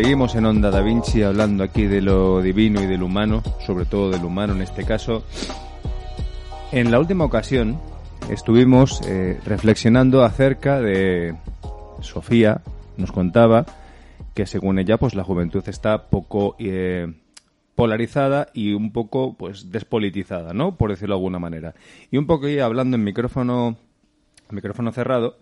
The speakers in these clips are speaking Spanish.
Seguimos en Onda Da Vinci hablando aquí de lo divino y del humano, sobre todo del humano en este caso. En la última ocasión estuvimos eh, reflexionando acerca de Sofía, nos contaba que según ella pues la juventud está poco eh, polarizada y un poco pues despolitizada, ¿no? Por decirlo de alguna manera. Y un poco hablando en micrófono micrófono cerrado,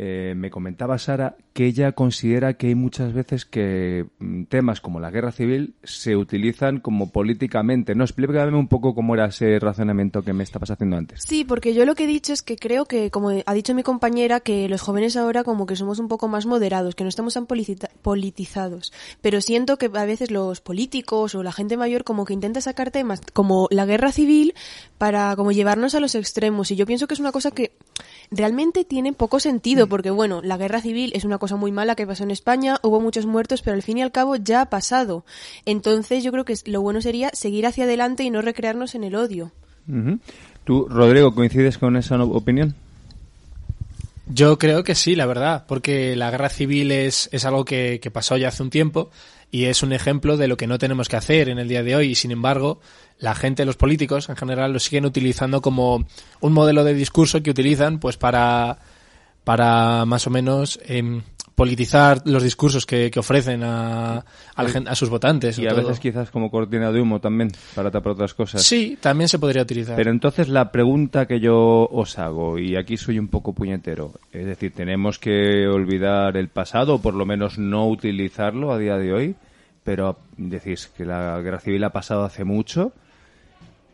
eh, me comentaba Sara que ella considera que hay muchas veces que mm, temas como la guerra civil se utilizan como políticamente. No, explícame un poco cómo era ese razonamiento que me estabas haciendo antes. Sí, porque yo lo que he dicho es que creo que, como ha dicho mi compañera, que los jóvenes ahora como que somos un poco más moderados, que no estamos tan politizados. Pero siento que a veces los políticos o la gente mayor como que intenta sacar temas como la guerra civil para como llevarnos a los extremos. Y yo pienso que es una cosa que realmente tiene poco sentido porque bueno, la guerra civil es una cosa muy mala que pasó en España, hubo muchos muertos, pero al fin y al cabo ya ha pasado. Entonces yo creo que lo bueno sería seguir hacia adelante y no recrearnos en el odio. ¿Tú, Rodrigo, coincides con esa opinión? Yo creo que sí, la verdad, porque la guerra civil es, es algo que, que, pasó ya hace un tiempo y es un ejemplo de lo que no tenemos que hacer en el día de hoy. Y sin embargo la gente, los políticos en general lo siguen utilizando como un modelo de discurso que utilizan pues para para más o menos eh, politizar los discursos que, ofrecen a, a, sus votantes. Y a veces quizás como cortina de humo también, para tapar otras cosas. Sí, también se podría utilizar. Pero entonces la pregunta que yo os hago, y aquí soy un poco puñetero, es decir, ¿tenemos que olvidar el pasado o por lo menos no utilizarlo a día de hoy? Pero decís que la guerra civil ha pasado hace mucho,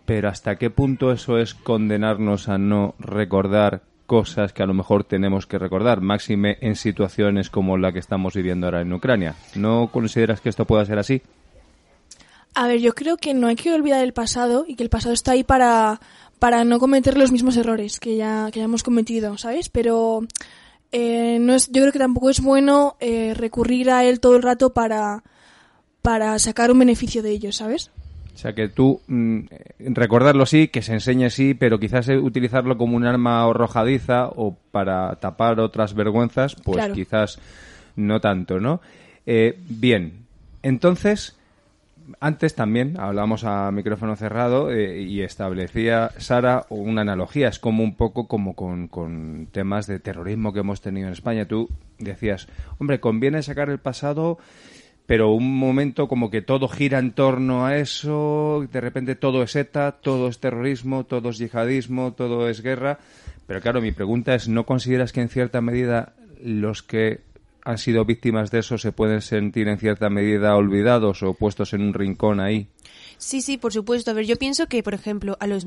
pero ¿hasta qué punto eso es condenarnos a no recordar cosas que a lo mejor tenemos que recordar, máxime en situaciones como la que estamos viviendo ahora en Ucrania. ¿No consideras que esto pueda ser así? A ver, yo creo que no hay que olvidar el pasado y que el pasado está ahí para, para no cometer los mismos errores que ya, que ya hemos cometido, ¿sabes? Pero eh, no es, yo creo que tampoco es bueno eh, recurrir a él todo el rato para, para sacar un beneficio de ello, ¿sabes? O sea, que tú mm, recordarlo sí, que se enseñe sí, pero quizás utilizarlo como un arma arrojadiza o para tapar otras vergüenzas, pues quizás no tanto, ¿no? Eh, bien, entonces, antes también hablamos a micrófono cerrado eh, y establecía Sara una analogía, es como un poco como con, con temas de terrorismo que hemos tenido en España. Tú decías, hombre, conviene sacar el pasado pero un momento como que todo gira en torno a eso, de repente todo es ETA, todo es terrorismo, todo es yihadismo, todo es guerra. Pero claro, mi pregunta es, ¿no consideras que en cierta medida los que han sido víctimas de eso se pueden sentir en cierta medida olvidados o puestos en un rincón ahí? Sí, sí, por supuesto. A ver, yo pienso que, por ejemplo, a, los,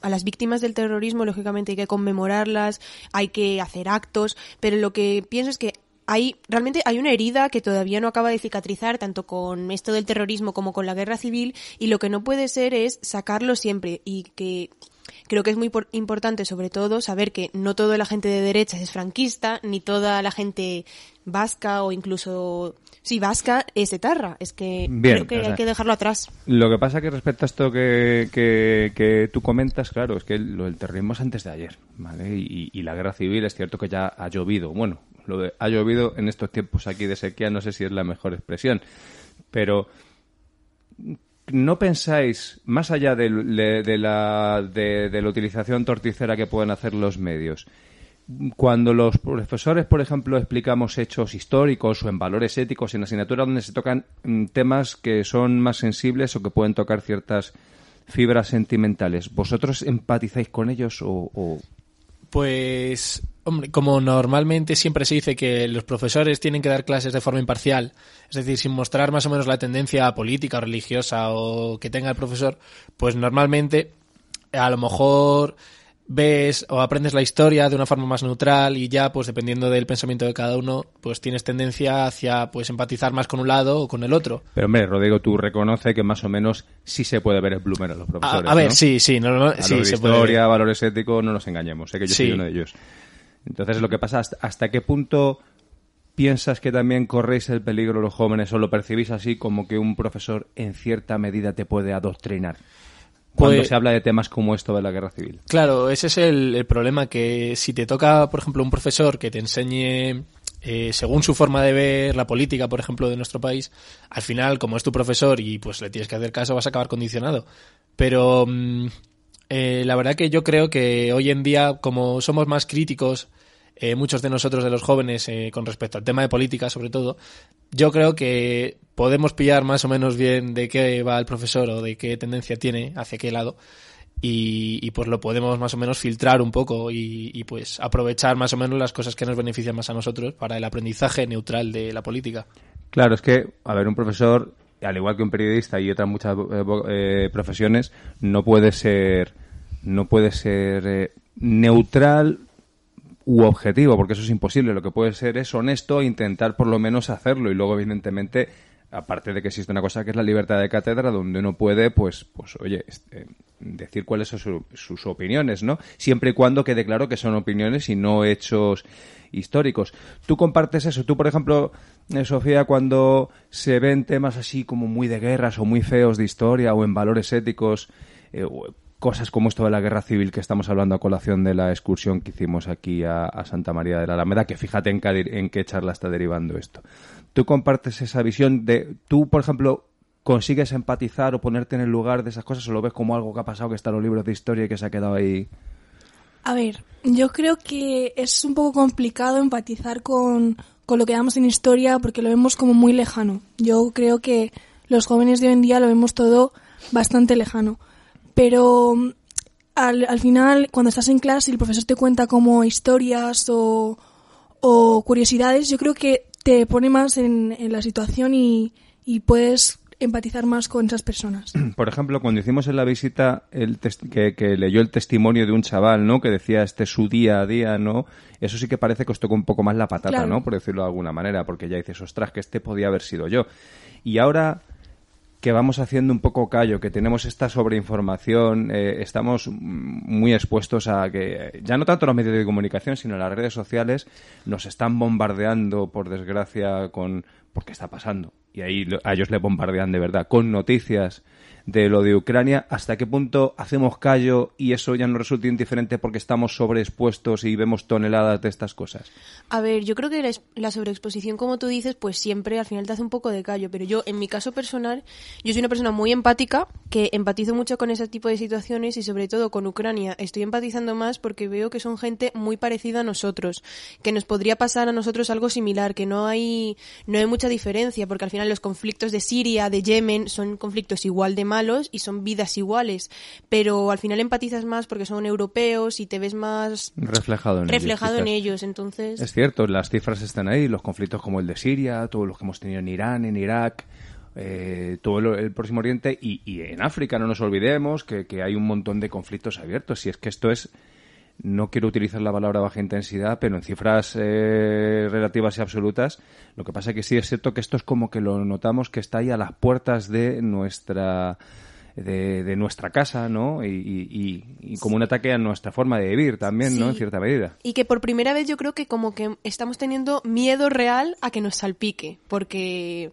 a las víctimas del terrorismo, lógicamente hay que conmemorarlas, hay que hacer actos, pero lo que pienso es que hay realmente hay una herida que todavía no acaba de cicatrizar tanto con esto del terrorismo como con la guerra civil y lo que no puede ser es sacarlo siempre. Y que creo que es muy importante sobre todo saber que no toda la gente de derecha es franquista ni toda la gente vasca o incluso sí vasca es etarra. Es que creo que hay que dejarlo atrás. lo que pasa que respecto a esto que, que, tú comentas claro es que lo del terrorismo es antes de ayer vale y, y la guerra civil es cierto que ya ha llovido. Bueno lo de ha llovido en estos tiempos aquí de sequía, no sé si es la mejor expresión, pero ¿no pensáis, más allá de, la, de, la utilización torticera que pueden hacer los medios, cuando los profesores, por ejemplo, explicamos hechos históricos o en valores éticos en asignaturas donde se tocan mm, temas que son más sensibles o que pueden tocar ciertas fibras sentimentales, ¿vosotros empatizáis con ellos o, Pues Hombre, como normalmente siempre se dice que los profesores tienen que dar clases de forma imparcial, es decir, sin mostrar más o menos la tendencia política o religiosa o que tenga el profesor, pues normalmente a lo mejor ves o aprendes la historia de una forma más neutral y ya pues dependiendo del pensamiento de cada uno pues tienes tendencia hacia pues empatizar más con un lado o con el otro. Pero hombre Rodrigo tú reconoce que más o menos sí se puede ver el bloomer a los profesores a, ver sí sí no, sí se historia valores éticos no nos engañemos sé que yo soy uno de ellos entonces, lo que pasa, ¿hasta qué punto piensas que también corréis el peligro los jóvenes o lo percibís así como que un profesor en cierta medida te puede adoctrinar? Cuando pues se habla de temas como esto de la guerra civil. Claro, ese es el, problema, que si te toca, por ejemplo, un profesor que te enseñe eh, según su forma de ver la política, por ejemplo, de nuestro país, al final, como es tu profesor y pues le tienes que hacer caso, vas a acabar condicionado. Pero mm, eh, la verdad que yo creo que hoy en día, como somos más críticos, eh, muchos de nosotros, de los jóvenes, con respecto al tema de política, sobre todo, yo creo que podemos pillar más o menos bien de qué va el profesor o de qué tendencia tiene, hacia qué lado y, pues lo podemos más o menos filtrar un poco y, pues aprovechar más o menos las cosas que nos benefician más a nosotros para el aprendizaje neutral de la política. Claro, es que, a ver, un profesor, al igual que un periodista y otras muchas eh, eh, profesiones, no puede ser, no puede ser eh, neutral u objetivo, porque eso es imposible. Lo que puede ser es honesto e intentar por lo menos hacerlo y luego, evidentemente, aparte de que existe una cosa que es la libertad de cátedra, donde uno puede, pues, pues oye, este, decir cuáles son sus opiniones, ¿no? Siempre y cuando quede claro que son opiniones y no hechos históricos. ¿Tú compartes eso? Tú, por ejemplo, eh, Sofía, cuando se ven temas así como muy de guerras o muy feos de historia o en valores éticos, eh, cosas como esto de la guerra civil que estamos hablando a colación de la excursión que hicimos aquí a, Santa María de la Alameda, que fíjate en, en qué charla está derivando esto tú compartes esa visión de, tú, por ejemplo, consigues empatizar o ponerte en el lugar de esas cosas o lo ves como algo que ha pasado que está en los libros de historia y que se ha quedado ahí. A ver, yo creo que es un poco complicado empatizar con, con lo que damos en historia porque lo vemos como muy lejano. Yo creo que los jóvenes de hoy en día lo vemos todo bastante lejano. Pero al, al final, cuando estás en clase y el profesor te cuenta como historias o, o curiosidades, yo creo que te pone más en, la situación y, puedes empatizar más con esas personas. Por ejemplo, cuando hicimos en la visita el que, que, leyó el testimonio de un chaval, ¿no? Que decía este es su día a día, ¿no? Eso sí que parece que os tocó un poco más la patata, ¿no? Por decirlo de alguna manera, porque ya dices, ostras, que este podía haber sido yo. Y ahora que vamos haciendo un poco callo, que tenemos esta sobreinformación, eh, estamos muy expuestos a que ya no tanto los medios de comunicación, sino las redes sociales nos están bombardeando, por desgracia, con porque está pasando. Y ahí a ellos le bombardean de verdad, con noticias de lo de Ucrania, hasta qué punto hacemos callo y eso ya no resulta indiferente porque estamos sobreexpuestos y vemos toneladas de estas cosas. A ver, yo creo que la sobreexposición, como tú dices, pues siempre al final te hace un poco de callo, pero yo, en mi caso personal, yo soy una persona muy empática, que empatizo mucho con ese tipo de situaciones y sobre todo con Ucrania. Estoy empatizando más porque veo que son gente muy parecida a nosotros, que nos podría pasar a nosotros algo similar, que no hay, no hay mucha diferencia, porque al final los conflictos de Siria, de Yemen, son conflictos igual de malos y son vidas iguales, pero al final empatizas más porque son europeos y te ves más reflejado en reflejado ellos, en ellos entonces es cierto las cifras están ahí los conflictos como el de Siria todos los que hemos tenido en Irán en Irak eh, todo el, Próximo Oriente y, en África no nos olvidemos que, hay un montón de conflictos abiertos. Y es que esto es no quiero utilizar la palabra baja intensidad, pero en cifras eh, relativas y absolutas, lo que pasa es que sí es cierto que esto es como que lo notamos que está ahí a las puertas de nuestra de, nuestra casa, ¿no? Y, como un ataque a nuestra forma de vivir también, ¿no? En cierta medida. Y que por primera vez yo creo que como que estamos teniendo miedo real a que nos salpique, porque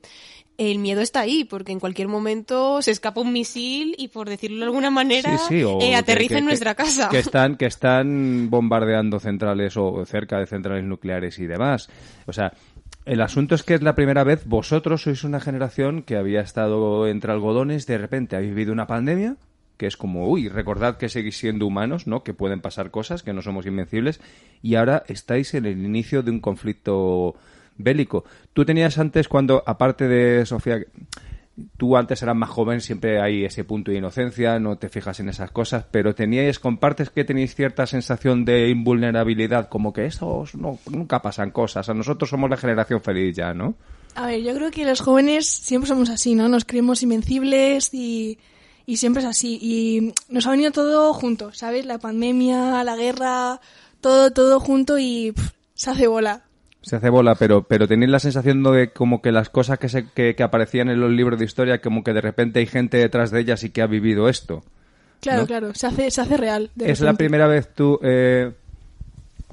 el miedo está ahí, porque en cualquier momento se escapa un misil y, por decirlo de alguna manera, eh, aterriza en nuestra casa. Que están, que están bombardeando centrales o cerca de centrales nucleares y demás. O sea, el asunto es que es la primera vez vosotros sois una generación que había estado entre algodones, de repente habéis vivido una pandemia, que es como, uy, recordad que seguís siendo humanos, ¿no? Que pueden pasar cosas, que no somos invencibles, y ahora estáis en el inicio de un conflicto bélico. Tú tenías antes cuando, aparte de Sofía, tú antes eras más joven, siempre hay ese punto de inocencia, no te fijas en esas cosas, pero teníais, compartes que tenéis cierta sensación de invulnerabilidad, como que eso no, nunca pasan cosas, a nosotros somos la generación feliz ya, ¿no? A ver, yo creo que los jóvenes siempre somos así, ¿no? Nos creemos invencibles y, y siempre es así. Y nos ha venido todo junto, ¿sabes? La pandemia, la guerra, todo, todo junto y se hace bola se hace bola, pero, pero tenéis la sensación de como que las cosas que, se, que, aparecían en los libros de historia, como que de repente hay gente detrás de ellas y que ha vivido esto. Claro, claro, se hace, se hace real. ¿Es la primera vez tú, eh,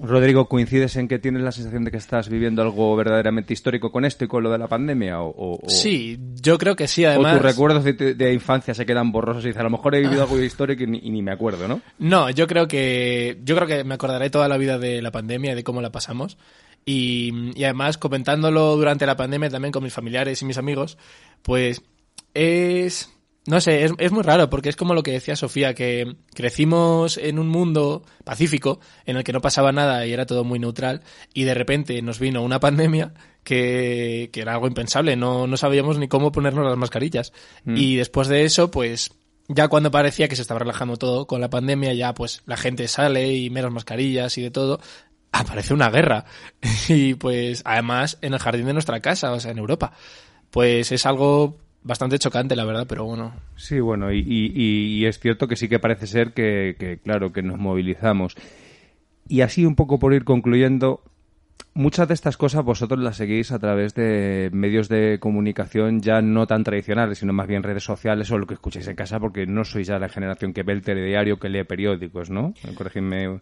Rodrigo, coincides en que tienes la sensación de que estás viviendo algo verdaderamente histórico con esto y con lo de la pandemia? O, Sí, yo creo que sí, además... O tus recuerdos de, infancia se quedan borrosos y dices, a lo mejor he vivido algo histórico y ni, y ni, me acuerdo, ¿no? No, yo creo que yo creo que me acordaré toda la vida de la pandemia y de cómo la pasamos Y, y además, comentándolo durante la pandemia también con mis familiares y mis amigos, pues es no sé, es, es, muy raro porque es como lo que decía Sofía, que crecimos en un mundo pacífico en el que no pasaba nada y era todo muy neutral y de repente nos vino una pandemia que, que era algo impensable, no, no sabíamos ni cómo ponernos las mascarillas. Mm. Y después de eso, pues ya cuando parecía que se estaba relajando todo con la pandemia, ya pues la gente sale y menos mascarillas y de todo, aparece una guerra. y pues además en el jardín de nuestra casa, o sea, en Europa. Pues es algo bastante chocante, la verdad, pero bueno. Sí, bueno, y, es cierto que sí que parece ser que, que, claro, que nos movilizamos. Y así un poco por ir concluyendo, muchas de estas cosas vosotros las seguís a través de medios de comunicación ya no tan tradicionales, sino más bien redes sociales o lo que escucháis en casa, porque no sois ya la generación que ve el telediario, que lee periódicos, ¿no? Corregidme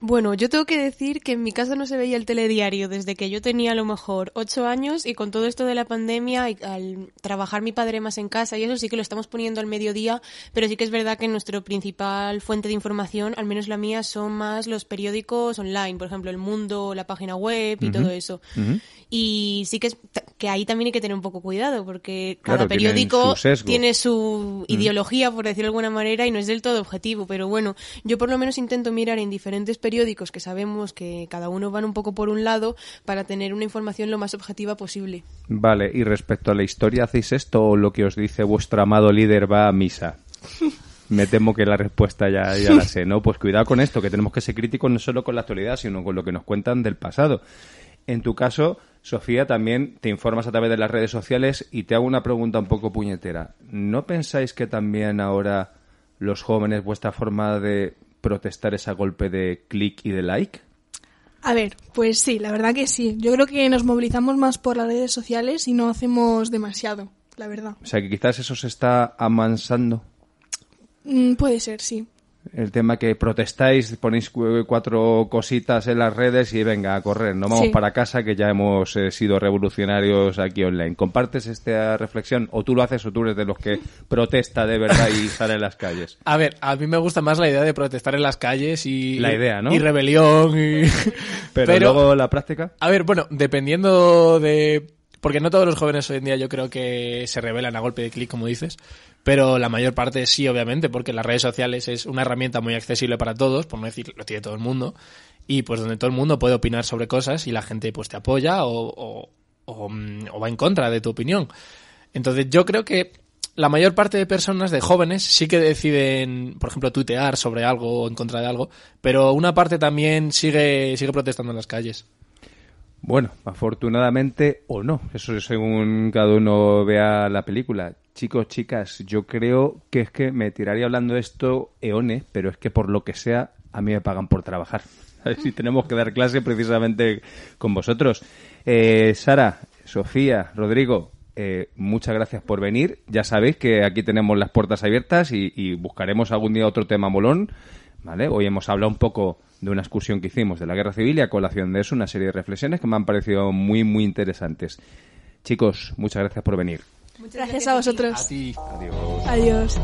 bueno, yo tengo que decir que en mi casa no se veía el telediario desde que yo tenía a lo mejor ocho años y con todo esto de la pandemia, y al trabajar mi padre más en casa y eso sí que lo estamos poniendo al mediodía, pero sí que es verdad que nuestra principal fuente de información, al menos la mía, son más los periódicos online, por ejemplo El Mundo, la página web y todo eso. Y sí que es que ahí también hay que tener un poco cuidado porque cada periódico tiene su ideología, por decirlo de alguna manera, y no es del todo objetivo, pero bueno, yo por lo menos intento mirar en diferentes periódicos periódicos que sabemos que cada uno van un poco por un lado para tener una información lo más objetiva posible. Vale, y respecto a la historia, ¿hacéis esto o lo que os dice vuestro amado líder va a misa? Me temo que la respuesta ya, ya la sé, ¿no? Pues cuidado con esto, que tenemos que ser críticos no solo con la actualidad, sino con lo que nos cuentan del pasado. En tu caso, Sofía, también te informas a través de las redes sociales y te hago una pregunta un poco puñetera. ¿No pensáis que también ahora los jóvenes, vuestra forma de protestar ese golpe de clic y de like? A ver, pues sí, la verdad que sí. Yo creo que nos movilizamos más por las redes sociales y no hacemos demasiado, la verdad. O sea, que quizás eso se está amansando. Mm, puede ser, sí el tema que protestáis, ponéis cuatro cositas en las redes y venga a correr, no vamos para casa que ya hemos eh, sido revolucionarios aquí online. ¿Compartes esta reflexión o tú lo haces o tú eres de los que protesta de verdad y sale en las calles? A ver, a mí me gusta más la idea de protestar en las calles y... La idea, ¿no? Y rebelión y... Pero, Pero luego la práctica. A ver, bueno, dependiendo de... Porque no todos los jóvenes hoy en día yo creo que se rebelan a golpe de clic, como dices pero la mayor parte sí, obviamente, porque las redes sociales es una herramienta muy accesible para todos, por no decir lo tiene todo el mundo, y pues donde todo el mundo puede opinar sobre cosas y la gente pues te apoya o, o, mm, va en contra de tu opinión. Entonces yo creo que la mayor parte de personas, de jóvenes, sí que deciden, por ejemplo, tuitear sobre algo o en contra de algo, pero una parte también sigue, sigue protestando en las calles. Bueno, afortunadamente o no, eso según cada uno vea la película. Chicos, chicas, yo creo que es que me tiraría hablando de esto eones, pero es que por lo que sea, a mí me pagan por trabajar. Si tenemos que dar clase precisamente con vosotros. Eh, Sara, Sofía, Rodrigo, eh, muchas gracias por venir. Ya sabéis que aquí tenemos las puertas abiertas y, y, buscaremos algún día otro tema molón. ¿Vale? Hoy hemos hablado un poco de una excursión que hicimos de la guerra civil y a colación de eso una serie de reflexiones que me han parecido muy, muy interesantes. Chicos, muchas gracias por venir. Muchas gracias, a vosotros. A ti. Adiós. Adiós.